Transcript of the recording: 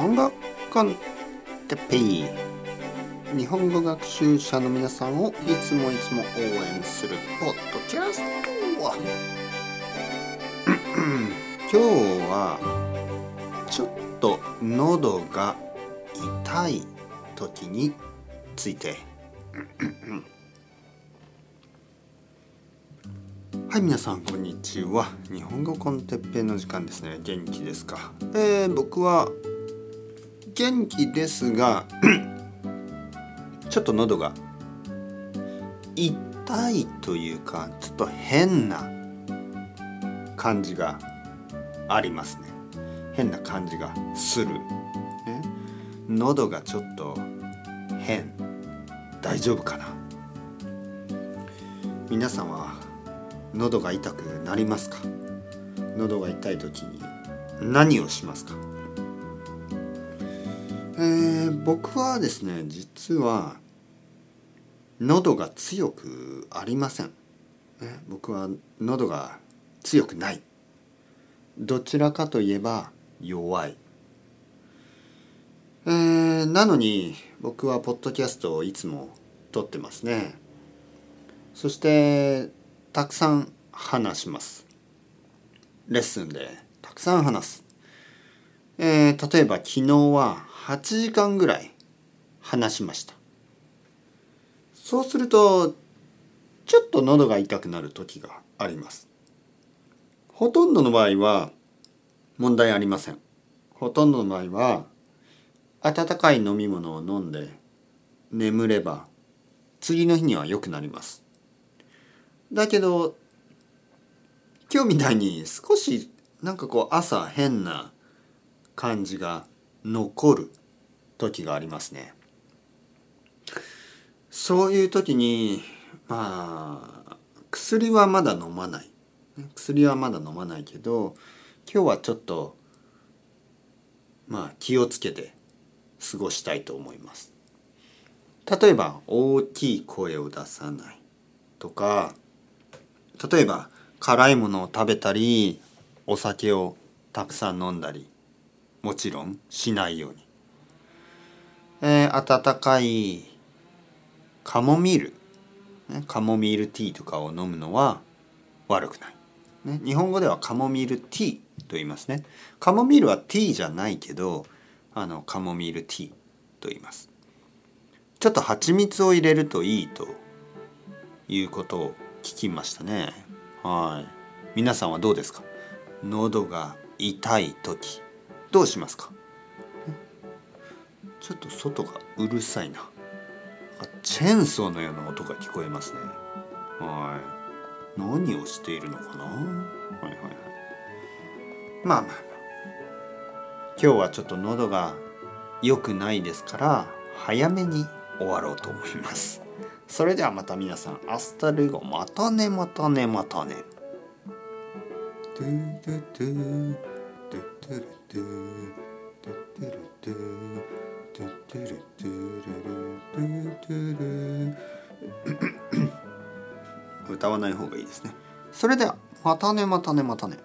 本語コンテッペイ日本語学習者の皆さんをいつもいつも応援するポッドキャスト。今日はちょっと喉が痛い時について。はい皆さんこんにちは。日本語コンテッペイの時間ですね。元気ですか？えー、僕は元気ですがちょっと喉が痛いというかちょっと変な感じがありますね。変な感じがする、ね、喉がちょっと変。大丈夫かな？皆さんは喉が痛くなりますか？喉が痛い時に何をしますか？えー、僕はですね実は喉が強くありません、ね、僕は喉が強くない。どちらかといえば弱い、えー、なのに僕はポッドキャストをいつも撮ってますね。そしてたくさん話します。レッスンでたくさん話す、えー、例えば昨日は8時間ぐらい話しました。そうするとちょっと喉が痛くなる時があります。ほとんどの場合は問題ありません。ほとんどの場合は温かい飲み物を飲んで眠れば次の日には良くなります。だけど今日みたいに少しなんかこう朝変な感じが残る。時がありますね。そういう時にまあ薬はまだ飲まない薬はまだ飲まないけど今日はちょっとまあ気をつけて過ごしたいと思います。例えば大きい声を出さないとか例えば辛いものを食べたりお酒をたくさん飲んだりもちろんしないように、えー、温かいカモミール、ね、カモミールティーとかを飲むのは悪くない、ね、日本語ではカモミールティーと言いますね。カモミールはティーじゃないけどあのカモミールティーと言います。ちょっと蜂蜜を入れるといいということを聞きましたね。はい。皆さんはどうですか？喉が痛い時どうしますか？ちょっと外がうるさいな。チェーンソーのような音が聞こえますね。はい。何をしているのかな？はいはいはい。まあまあまあ。今日はちょっと喉が良くないですから早めに終わろうと思います。それではまた皆さん hasta luego またねまたねまたね。トゥトゥトゥトゥトゥルトゥトゥトゥトゥ。トゥトゥルトゥルルトゥトゥル歌わない方がいいですねそれではまたねまたねまたね